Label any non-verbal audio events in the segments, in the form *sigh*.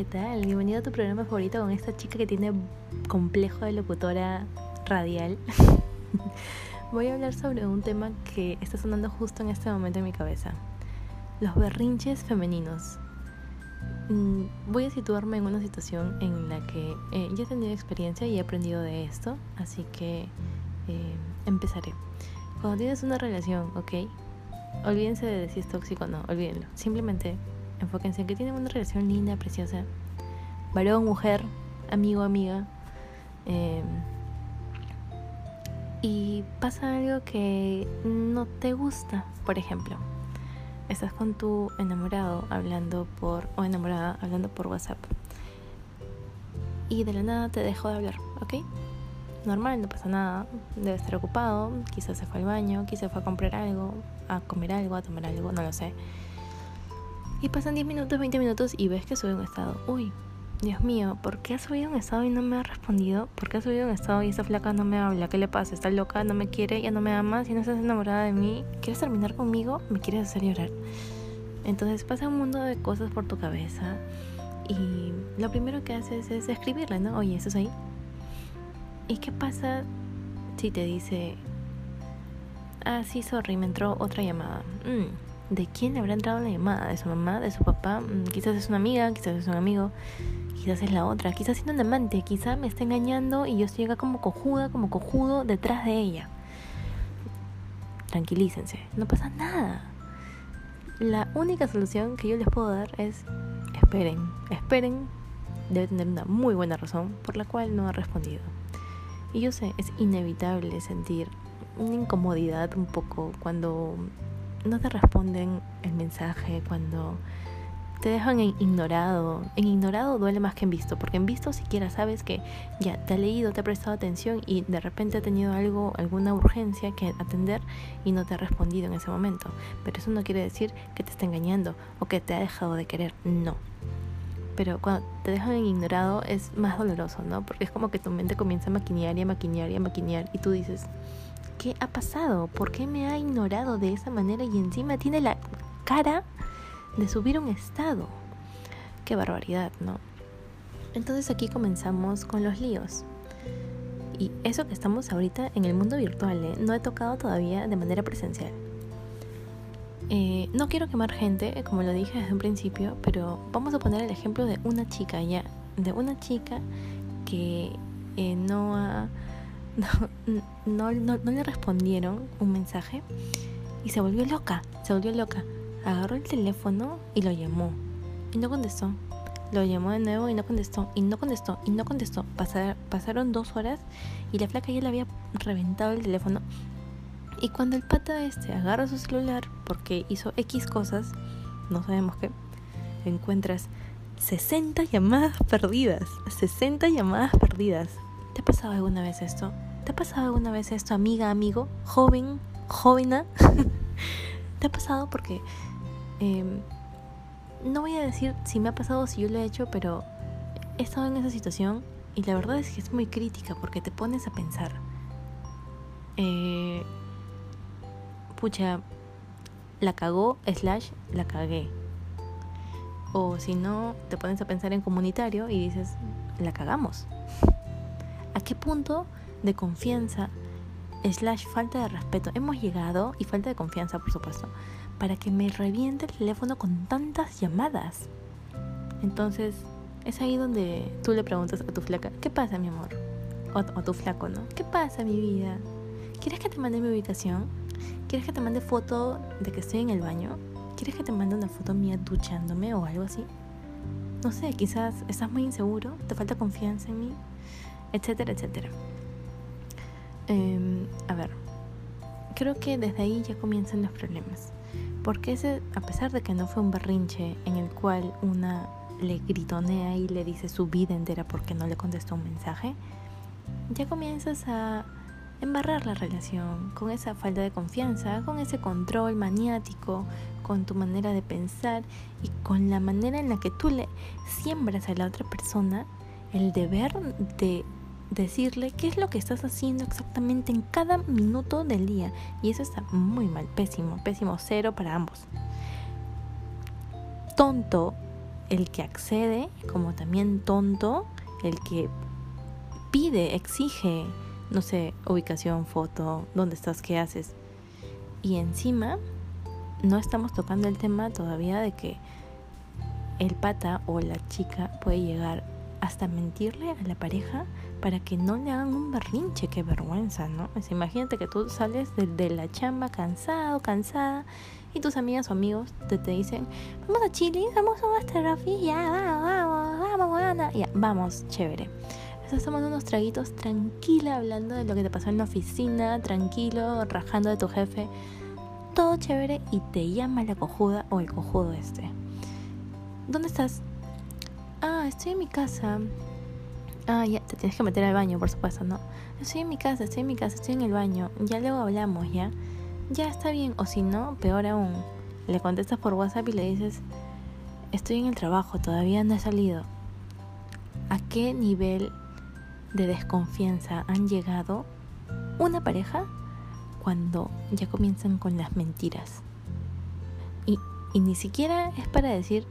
¿qué tal? Bienvenido a tu programa favorito con esta chica que tiene complejo de locutora radial. *laughs* Voy a hablar sobre un tema que está sonando justo en este momento en mi cabeza. Los berrinches femeninos. Mm, voy a situarme en una situación en la que eh, ya he tenido experiencia y he aprendido de esto, así que eh, empezaré. Cuando tienes una relación, ¿ok? Olvídense de si es tóxico o no, olvídenlo. Simplemente enfóquense en que tienen una relación linda, preciosa. Varón, mujer, amigo, amiga. Eh, y pasa algo que no te gusta, por ejemplo. Estás con tu enamorado hablando por o enamorada hablando por WhatsApp. Y de la nada te dejó de hablar, ¿ok? Normal, no pasa nada. Debe estar ocupado, quizás se fue al baño, quizás fue a comprar algo, a comer algo, a tomar algo, no lo sé. Y pasan 10 minutos, 20 minutos y ves que sube un estado. Uy, Dios mío, ¿por qué ha subido un estado y no me ha respondido? ¿Por qué ha subido un estado y esa flaca no me habla? ¿Qué le pasa? ¿Está loca? ¿No me quiere? ¿Ya no me ama? ¿Si no estás enamorada de mí? ¿Quieres terminar conmigo? ¿Me quieres hacer llorar? Entonces pasa un mundo de cosas por tu cabeza y lo primero que haces es escribirle, ¿no? Oye, ¿estás ahí? ¿Y qué pasa si te dice, ah, sí, sorry, me entró otra llamada? Mm, ¿De quién le habrá entrado la llamada? ¿De su mamá? ¿De su papá? Mm, quizás es una amiga, quizás es un amigo quizás es la otra, quizás siendo un amante, quizás me está engañando y yo estoy como cojuda, como cojudo detrás de ella. Tranquilícense, no pasa nada. La única solución que yo les puedo dar es esperen, esperen. Debe tener una muy buena razón por la cual no ha respondido. Y yo sé, es inevitable sentir una incomodidad un poco cuando no te responden el mensaje, cuando te dejan en ignorado. En ignorado duele más que en visto, porque en visto siquiera sabes que ya te ha leído, te ha prestado atención y de repente ha tenido algo, alguna urgencia que atender y no te ha respondido en ese momento. Pero eso no quiere decir que te está engañando o que te ha dejado de querer, no. Pero cuando te dejan en ignorado es más doloroso, ¿no? Porque es como que tu mente comienza a maquinear y a maquinear y a maquinear y tú dices, ¿qué ha pasado? ¿Por qué me ha ignorado de esa manera y encima tiene la cara de subir un estado. Qué barbaridad, ¿no? Entonces aquí comenzamos con los líos. Y eso que estamos ahorita en el mundo virtual, ¿eh? no he tocado todavía de manera presencial. Eh, no quiero quemar gente, como lo dije desde un principio, pero vamos a poner el ejemplo de una chica ya, de una chica que eh, no, ha, *laughs* no, no, no le respondieron un mensaje y se volvió loca, se volvió loca agarró el teléfono y lo llamó. Y no contestó. Lo llamó de nuevo y no contestó. Y no contestó. Y no contestó. pasaron dos horas y la flaca ya le había reventado el teléfono. Y cuando el pata este agarra su celular porque hizo X cosas, no sabemos qué, encuentras 60 llamadas perdidas. 60 llamadas perdidas. ¿Te ha pasado alguna vez esto? ¿Te ha pasado alguna vez esto, amiga, amigo, joven, jovena? *laughs* ¿Te ha pasado? Porque Em, no voy a decir si me ha pasado o si yo lo he hecho, pero he estado en esa situación y la verdad es que es muy crítica porque te pones a pensar. Eh, pucha, la cagó, slash, la cagué. O si no, te pones a pensar en comunitario y dices, la cagamos. *laughs* ¿A qué punto de confianza, slash, falta de respeto hemos llegado? Y falta de confianza, por supuesto para que me reviente el teléfono con tantas llamadas. Entonces, es ahí donde tú le preguntas a tu flaca, ¿qué pasa, mi amor? O, a tu flaco, ¿no? ¿Qué pasa, mi vida? ¿Quieres que te mande mi ubicación? ¿Quieres que te mande foto de que estoy en el baño? ¿Quieres que te mande una foto mía duchándome o algo así? No sé, quizás estás muy inseguro, te falta confianza en mí, etcétera, etcétera. Em, a ver, creo que desde ahí ya comienzan los problemas. Porque ese, a pesar de que no fue un berrinche en el cual una le gritonea y le dice su vida entera porque no le contestó un mensaje, ya comienzas a embarrar la relación con esa falta de confianza, con ese control maniático, con tu manera de pensar y con la manera en la que tú le siembras a la otra persona el deber de decirle qué es lo que estás haciendo exactamente en cada minuto del día. Y eso está muy mal, pésimo, pésimo, cero para ambos. Tonto el que accede como también tonto, el que pide, exige, no sé, ubicación, foto, dónde estás, qué haces. Y encima no estamos tocando el tema todavía de que el pata o la chica puede llegar hasta mentirle a la pareja para que no le hagan un berrinche, qué vergüenza, ¿no? imagínate que tú sales de, la chamba cansado, cansada, y tus amigas o amigos te, te dicen, vamos a Chile, vamos a un ya, vamos, vamos, vamos, vamos, ya, vamos, chévere. Estás tomando unos traguitos tranquila, hablando de lo que te pasó en la oficina, tranquilo, rajando de tu jefe, todo chévere, y te llama la cojuda o el cojudo este. ¿Dónde estás? Ah, estoy en mi casa. Ah, ya, te tienes que meter al baño, por supuesto, ¿no? Estoy en mi casa, estoy en mi casa, estoy en el baño. Ya luego hablamos, ¿ya? Ya está bien. O si no, peor aún, le contestas por WhatsApp y le dices, estoy en el trabajo, todavía no he salido. ¿A qué nivel de desconfianza han llegado una pareja cuando ya comienzan con las mentiras? Y, y ni siquiera es para decir,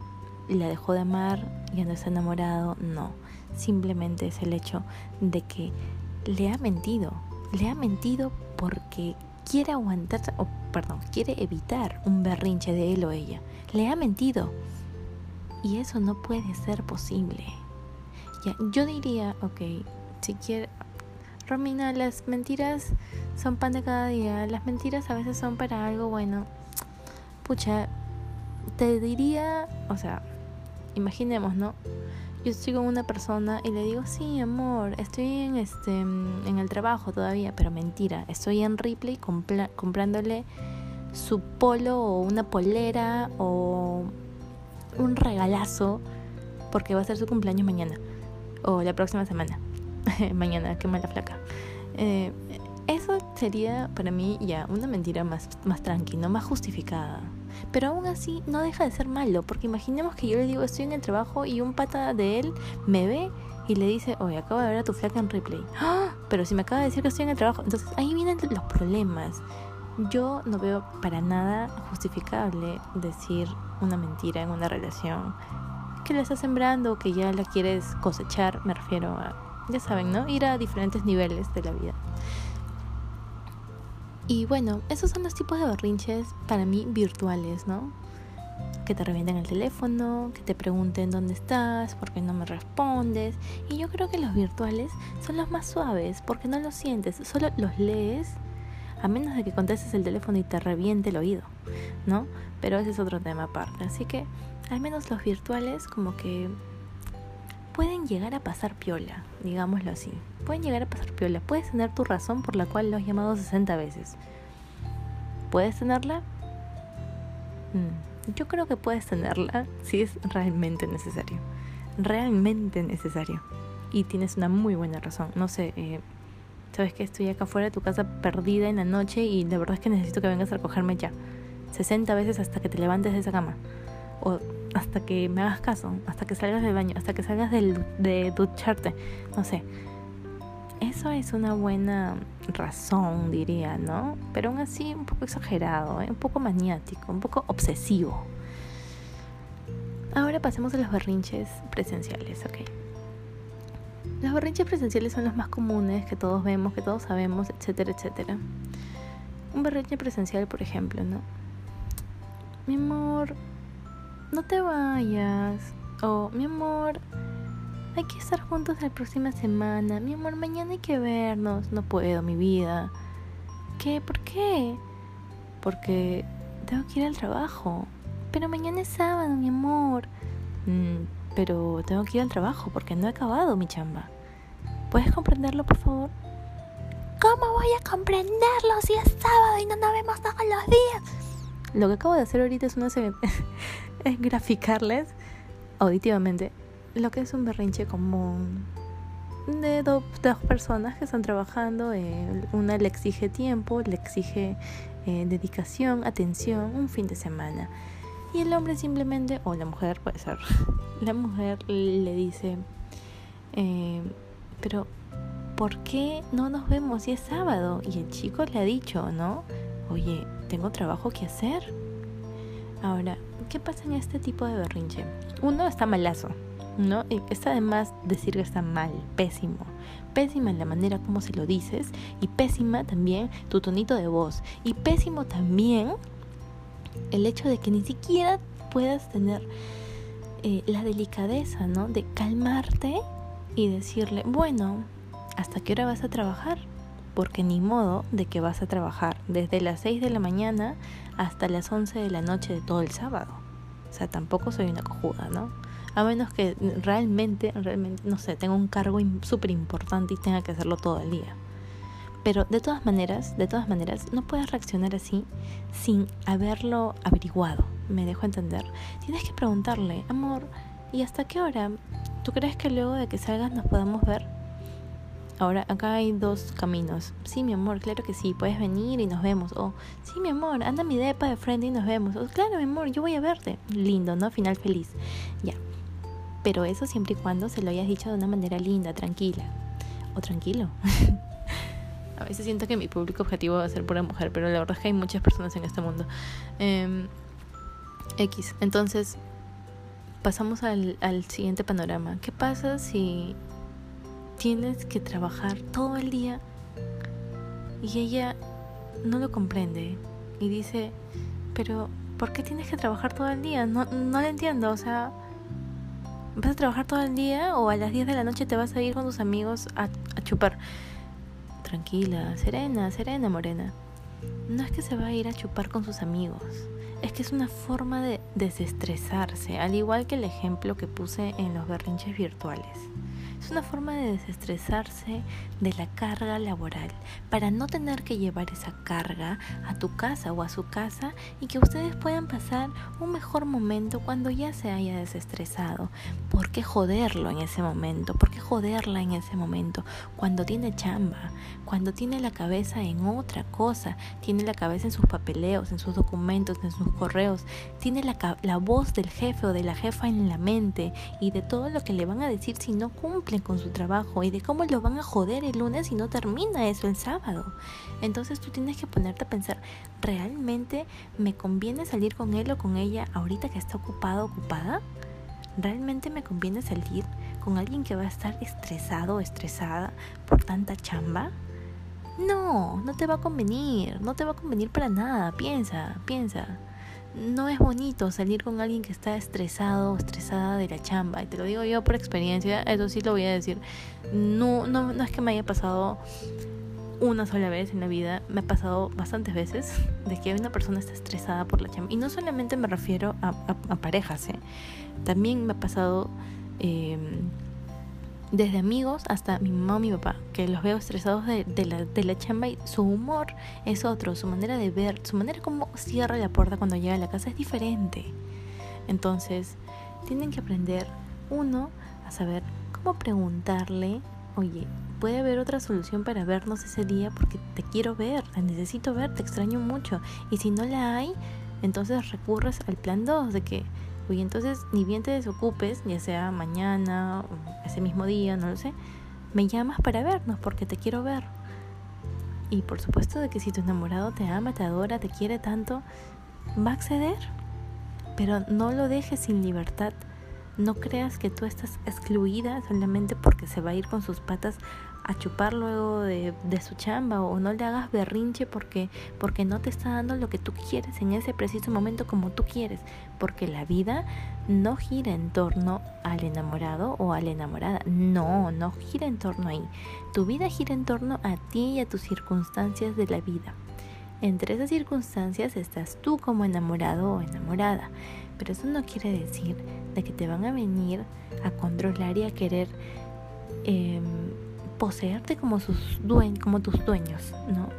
la dejó de amar, ya no está enamorado, no. Simplemente es el hecho de que le ha mentido. Le ha mentido porque quiere aguantar, o perdón, quiere evitar un berrinche de él o ella. Le ha mentido. Y eso no puede ser posible. Yo diría, ok, si quiere, Romina, las mentiras son pan de cada día. Las mentiras a veces son para algo bueno. Pucha, te diría, o sea, imaginemos, ¿no? Yo estoy con una persona y le digo, sí, amor, estoy en, este, en el trabajo todavía, pero mentira, estoy en Ripley comprándole su polo o una polera o un regalazo porque va a ser su cumpleaños mañana o la próxima semana. *laughs* mañana, qué mala flaca. Eh, eso sería para mí ya una mentira más, más tranquila, más justificada. Pero aún así no deja de ser malo, porque imaginemos que yo le digo estoy en el trabajo y un pata de él me ve y le dice, oye, acabo de ver a tu flaca en replay. ¡Ah! Pero si me acaba de decir que estoy en el trabajo, entonces ahí vienen los problemas. Yo no veo para nada justificable decir una mentira en una relación que la estás sembrando que ya la quieres cosechar, me refiero a, ya saben, ¿no? Ir a diferentes niveles de la vida. Y bueno, esos son los tipos de berrinches para mí virtuales, ¿no? Que te revienten el teléfono, que te pregunten dónde estás, por qué no me respondes. Y yo creo que los virtuales son los más suaves, porque no los sientes, solo los lees, a menos de que contestes el teléfono y te reviente el oído, ¿no? Pero ese es otro tema aparte. Así que al menos los virtuales como que pueden llegar a pasar piola, digámoslo así. Pueden llegar a pasar piola. Puedes tener tu razón por la cual lo has llamado 60 veces. ¿Puedes tenerla? Mm, yo creo que puedes tenerla si es realmente necesario. Realmente necesario. Y tienes una muy buena razón. No sé, eh, sabes que estoy acá fuera de tu casa perdida en la noche y de verdad es que necesito que vengas a recogerme ya. 60 veces hasta que te levantes de esa cama. O hasta que me hagas caso, hasta que salgas del baño, hasta que salgas del, de ducharte, no sé. Eso es una buena razón, diría, ¿no? Pero aún así un poco exagerado, ¿eh? un poco maniático, un poco obsesivo. Ahora pasemos a los berrinches presenciales, ¿ok? Los berrinches presenciales son los más comunes que todos vemos, que todos sabemos, etcétera, etcétera. Un berrinche presencial, por ejemplo, ¿no? Mi amor, no te vayas. oh, mi amor, hay que estar juntos la próxima semana. Mi amor, mañana hay que vernos. No puedo, mi vida. ¿Qué? ¿Por qué? Porque tengo que ir al trabajo. Pero mañana es sábado, mi amor. Mm, pero tengo que ir al trabajo porque no he acabado mi chamba. ¿Puedes comprenderlo, por favor? ¿Cómo voy a comprenderlo si es sábado y no nos vemos todos los días? Lo que acabo de hacer ahorita es una *laughs* es graficarles auditivamente lo que es un berrinche común de dos personas que están trabajando. Eh, una le exige tiempo, le exige eh, dedicación, atención, un fin de semana. Y el hombre simplemente, o la mujer puede ser, *laughs* la mujer le dice, eh, pero ¿por qué no nos vemos si es sábado? Y el chico le ha dicho, ¿no? Oye, tengo trabajo que hacer Ahora, ¿qué pasa en este tipo de berrinche? Uno está malazo, ¿no? Y está además decir que está mal, pésimo. Pésima en la manera como se lo dices y pésima también tu tonito de voz. Y pésimo también el hecho de que ni siquiera puedas tener eh, la delicadeza, ¿no? De calmarte y decirle, bueno, ¿hasta qué hora vas a trabajar? Porque ni modo de que vas a trabajar desde las 6 de la mañana hasta las 11 de la noche de todo el sábado. O sea, tampoco soy una cojuda, ¿no? A menos que realmente, realmente, no sé, tenga un cargo súper importante y tenga que hacerlo todo el día. Pero de todas maneras, de todas maneras, no puedes reaccionar así sin haberlo averiguado. Me dejo entender. Tienes que preguntarle, amor, ¿y hasta qué hora? ¿Tú crees que luego de que salgas nos podamos ver? Ahora, acá hay dos caminos. Sí, mi amor, claro que sí, puedes venir y nos vemos. O, sí, mi amor, anda mi depa de frente y nos vemos. O, claro, mi amor, yo voy a verte. Lindo, ¿no? Final feliz. Ya. Pero eso siempre y cuando se lo hayas dicho de una manera linda, tranquila. O tranquilo. *laughs* a veces siento que mi público objetivo va a ser pura mujer, pero la verdad es que hay muchas personas en este mundo. Em, X. Entonces, pasamos al, al siguiente panorama. ¿Qué pasa si tienes que trabajar todo el día y ella no lo comprende y dice, pero ¿por qué tienes que trabajar todo el día? No, no lo entiendo, o sea, ¿vas a trabajar todo el día o a las 10 de la noche te vas a ir con tus amigos a, a chupar? Tranquila, serena, serena, morena. No es que se va a ir a chupar con sus amigos, es que es una forma de desestresarse, al igual que el ejemplo que puse en los berrinches virtuales. Es una forma de desestresarse de la carga laboral para no tener que llevar esa carga a tu casa o a su casa y que ustedes puedan pasar un mejor momento cuando ya se haya desestresado. ¿Por qué joderlo en ese momento? ¿Por qué joderla en ese momento? Cuando tiene chamba, cuando tiene la cabeza en otra cosa, tiene la cabeza en sus papeleos, en sus documentos, en sus correos, tiene la, la voz del jefe o de la jefa en la mente y de todo lo que le van a decir si no cumple con su trabajo y de cómo lo van a joder el lunes si no termina eso el sábado. Entonces tú tienes que ponerte a pensar, ¿realmente me conviene salir con él o con ella ahorita que está ocupado ocupada? ¿Realmente me conviene salir con alguien que va a estar estresado o estresada por tanta chamba? No, no te va a convenir, no te va a convenir para nada, piensa, piensa no es bonito salir con alguien que está estresado o estresada de la chamba. Y te lo digo yo por experiencia, eso sí lo voy a decir. No, no, no es que me haya pasado una sola vez en la vida, me ha pasado bastantes veces de que una persona está estresada por la chamba. Y no solamente me refiero a, a, parejas, ¿eh? también me ha pasado... Eh, desde amigos hasta mi mamá o mi papá, que los veo estresados de, la, de la chamba y su humor es otro, su manera de ver, su manera como cierra la puerta cuando llega a la casa es diferente. Entonces, tienen que aprender, uno, a saber cómo preguntarle, oye, puede haber otra solución para vernos ese día porque te quiero ver, te necesito ver, te extraño mucho. Y si no la hay, entonces recurres al plan 2 de que y entonces ni bien te desocupes, ya sea mañana o ese mismo día, no lo sé, me llamas para vernos porque te quiero ver. Y por supuesto de que si tu enamorado te ama, te adora, te quiere tanto, va a acceder. Pero no lo dejes sin libertad. No creas que tú estás excluida solamente porque se va a ir con sus patas a chupar luego de, su chamba o no le hagas berrinche porque, porque no te está dando lo que tú quieres en ese preciso momento como tú quieres, porque la vida no gira en torno al enamorado o a la enamorada, no, no gira en torno ahí, tu vida gira en torno a ti y a tus circunstancias de la vida. Entre esas circunstancias estás tú como enamorado o enamorada, pero eso no quiere decir de que te van a venir a controlar y a querer eh, poseerte como, sus como tus dueños, ¿no?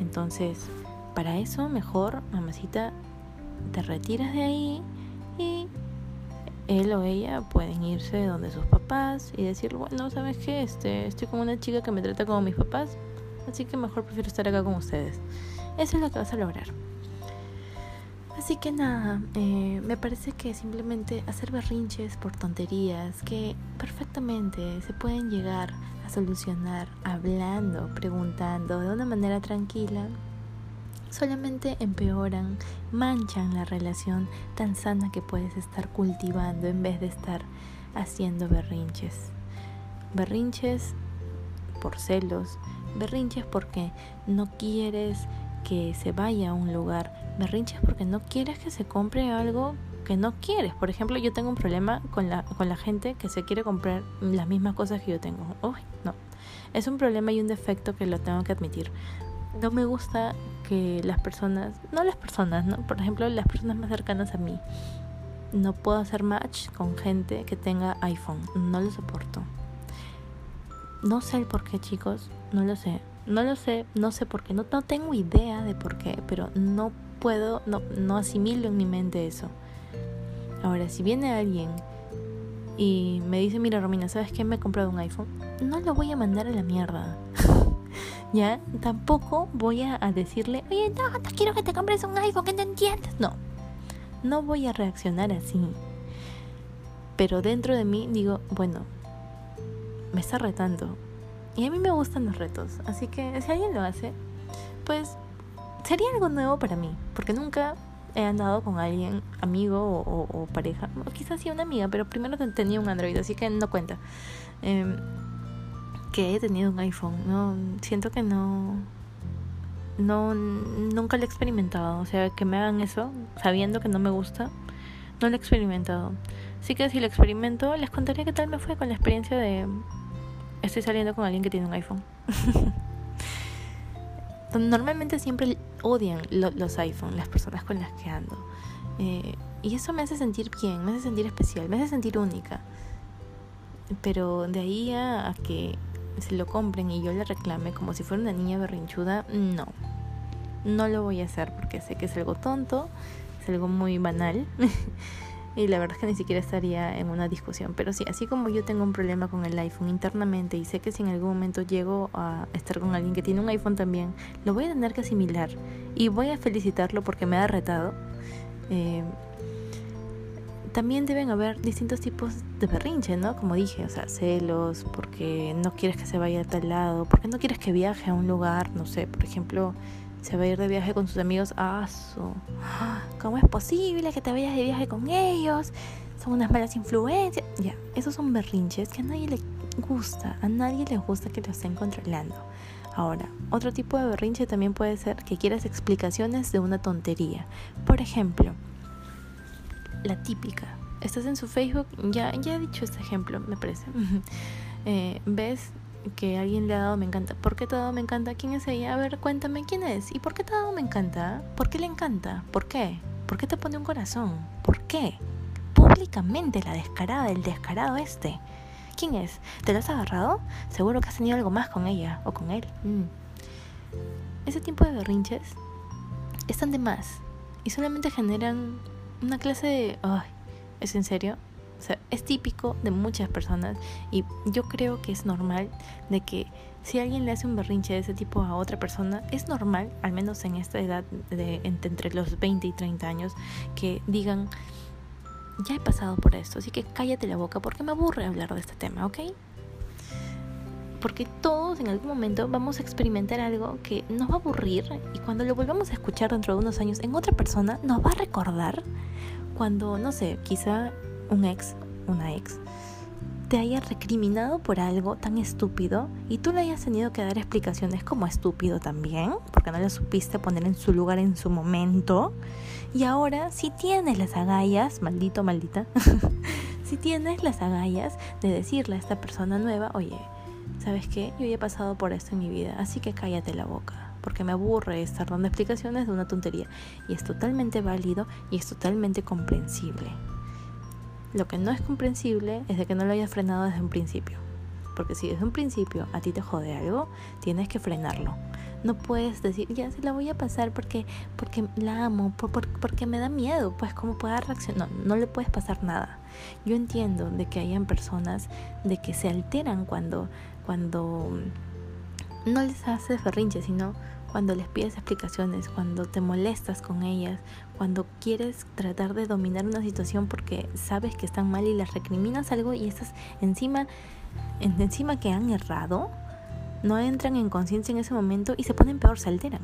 Entonces, para eso mejor, mamacita, te retiras de ahí y él o ella pueden irse donde sus papás y decir, bueno, ¿sabes qué? Este, estoy con una chica que me trata como mis papás, así que mejor prefiero estar acá con ustedes. Eso es lo que vas a lograr. Así que nada, eh, me parece que simplemente hacer berrinches por tonterías que perfectamente se pueden llegar solucionar hablando, preguntando de una manera tranquila, solamente empeoran, manchan la relación tan sana que puedes estar cultivando en vez de estar haciendo berrinches. Berrinches por celos, berrinches porque no quieres que se vaya a un lugar, berrinches porque no quieres que se compre algo que no quieres. Por ejemplo, yo tengo un problema con la, con la gente que se quiere comprar las mismas cosas que yo tengo. Uy, no. Es un problema y un defecto que lo tengo que admitir. No me gusta que las personas, no las personas, ¿no? Por ejemplo, las personas más cercanas a mí. No puedo hacer match con gente que tenga iPhone. No lo soporto. No sé el por qué, chicos. No lo sé. No lo sé. No sé por qué. No, no tengo idea de por qué. Pero no puedo, no, no asimilo en mi mente eso. Ahora, si viene alguien y me dice, mira Romina, ¿sabes qué? Me he comprado un iPhone. No lo voy a mandar a la mierda. *laughs* ¿Ya? Tampoco voy a, decirle, oye, no, no quiero que te compres un iPhone, que no entiendes. No, no voy a reaccionar así. Pero dentro de mí digo, bueno, me está retando. Y a mí me gustan los retos. Así que si alguien lo hace, pues sería algo nuevo para mí. Porque nunca he andado con alguien, amigo o, pareja, o quizás sí una amiga, pero primero tenía un Android, así que no cuenta. Em, que he tenido un iPhone, no siento que no no nunca lo he experimentado, o sea, que me hagan eso sabiendo que no me gusta, no lo he experimentado. Así que si lo experimento, les contaré qué tal me fue con la experiencia de estoy saliendo con alguien que tiene un iPhone. *laughs* Normalmente siempre odian los iPhones, las personas con las que ando. Eh, y eso me hace sentir bien, me hace sentir especial, me hace sentir única. Pero de ahí a, que se lo compren y yo le reclame como si fuera una niña berrinchuda, no. No lo voy a hacer porque sé que es algo tonto, es algo muy banal. *laughs* Y la verdad es que ni siquiera estaría en una discusión. Pero sí, así como yo tengo un problema con el iPhone internamente y sé que si en algún momento llego a estar con alguien que tiene un iPhone también, lo voy a tener que asimilar. Y voy a felicitarlo porque me ha retado. Eh, también deben haber distintos tipos de berrinche, ¿no? Como dije, o sea, celos, porque no quieres que se vaya a tal lado, porque no quieres que viaje a un lugar, no sé, por ejemplo, se va a ir de viaje con sus amigos. ¡Ah, ¿Cómo es posible que te vayas de viaje con ellos? Son unas malas influencias. Ya, esos son berrinches que a nadie le gusta. A nadie le gusta que lo estén controlando. Ahora, otro tipo de berrinche también puede ser que quieras explicaciones de una tontería. Por ejemplo, la típica. Estás en su Facebook, ya, ya he dicho este ejemplo, me parece. *laughs* Eh, ves que alguien le ha dado me encanta. ¿Por qué te ha dado me encanta? ¿Quién es ella? A ver, cuéntame quién es. ¿Y por qué te ha dado me encanta? ¿Por qué le encanta? ¿Por qué? ¿Por qué te pone un corazón? ¿Por qué? Públicamente la descarada, el descarado este. ¿Quién es? ¿Te lo has agarrado? Seguro que has tenido algo más con ella o con él. Mm. Ese tipo de berrinches están de más y solamente generan una clase de... Ay, ¿es en serio? Es típico de muchas personas y yo creo que es normal de que si alguien le hace un berrinche de ese tipo a otra persona, es normal, al menos en esta edad de entre los 20 y 30 años, que digan, ya he pasado por esto, así que cállate la boca porque me aburre hablar de este tema, ¿ok? Porque todos en algún momento vamos a experimentar algo que nos va a aburrir y cuando lo volvamos a escuchar dentro de unos años en otra persona, nos va a recordar cuando, no sé, quizá un ex, una ex, te haya recriminado por algo tan estúpido y tú le hayas tenido que dar explicaciones como estúpido también, porque no le supiste poner en su lugar en su momento. Y ahora, si tienes las agallas, maldito, maldita, *laughs* si tienes las agallas de decirle a esta persona nueva, oye, ¿sabes qué? Yo ya he pasado por esto en mi vida, así que cállate la boca, porque me aburre estar dando explicaciones de una tontería. Y es totalmente válido y es totalmente comprensible. Lo que no es comprensible es de que no lo hayas frenado desde un principio. Porque si desde un principio a ti te jode algo, tienes que frenarlo. No puedes decir, ya se la voy a pasar porque, porque la amo, porque me da miedo, pues cómo pueda reaccionar. No, no le puedes pasar nada. Yo entiendo de que hayan personas de que se alteran cuando, cuando no les haces berrinche, sino cuando les pides explicaciones, cuando te molestas con ellas, cuando quieres tratar de dominar una situación porque sabes que están mal y les recriminas algo y estás encima, encima que han errado, no entran en conciencia en ese momento y se ponen peor, se alteran.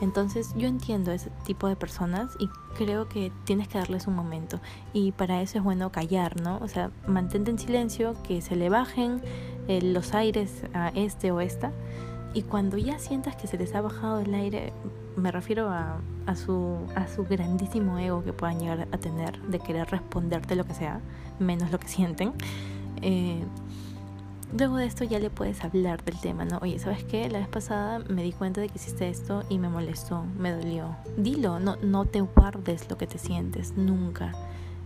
Entonces yo entiendo ese tipo de personas y creo que tienes que darles un momento. Y para eso es bueno callar, ¿no? O sea, mantente en silencio, que se le bajen eh, los aires a este o esta. Y cuando ya sientas que se les ha bajado el aire, me refiero a, a, su, a su grandísimo ego que puedan llegar a tener de querer responderte lo que sea, menos lo que sienten. Eh, Luego de esto ya le puedes hablar del tema, ¿no? Oye, ¿sabes qué? La vez pasada me di cuenta de que hiciste esto y me molestó, me dolió. Dilo, no, no te guardes lo que te sientes, nunca.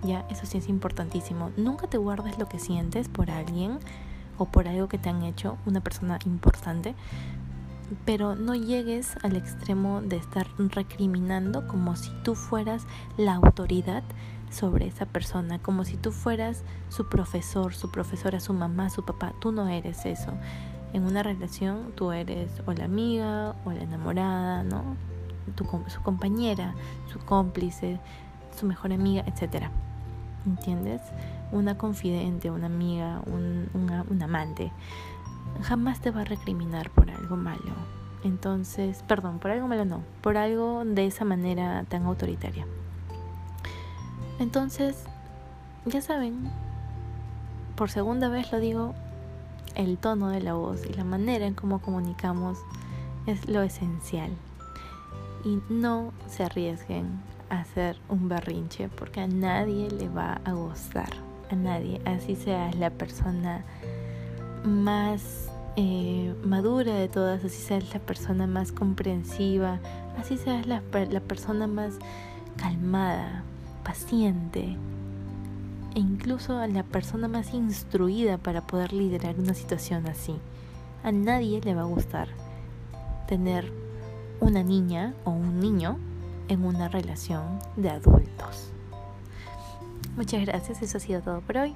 Ya, eso sí es importantísimo. Nunca te guardes lo que sientes por alguien o por algo que te han hecho, una persona importante, pero no llegues al extremo de estar recriminando como si tú fueras la autoridad sobre esa persona, como si tú fueras su profesor, su profesora, su mamá, su papá. Tú no eres eso. En una relación tú eres o la amiga o la enamorada, ¿no? Tu, su compañera, su cómplice, su mejor amiga, etc. ¿Entiendes? Una confidente, una amiga, un, un amante. Jamás te va a recriminar por algo malo. Entonces, perdón, por algo malo no, por algo de esa manera tan autoritaria. Entonces, ya saben, por segunda vez lo digo, el tono de la voz y la manera en cómo comunicamos es lo esencial. Y no se arriesguen a hacer un berrinche porque a nadie le va a gustar. A nadie. Así seas la persona más eh, madura de todas, así seas la persona más comprensiva, así seas la, la persona más calmada, paciente e incluso a la persona más instruida para poder liderar una situación así. A nadie le va a gustar tener una niña o un niño en una relación de adultos. Muchas gracias, eso ha sido todo por hoy.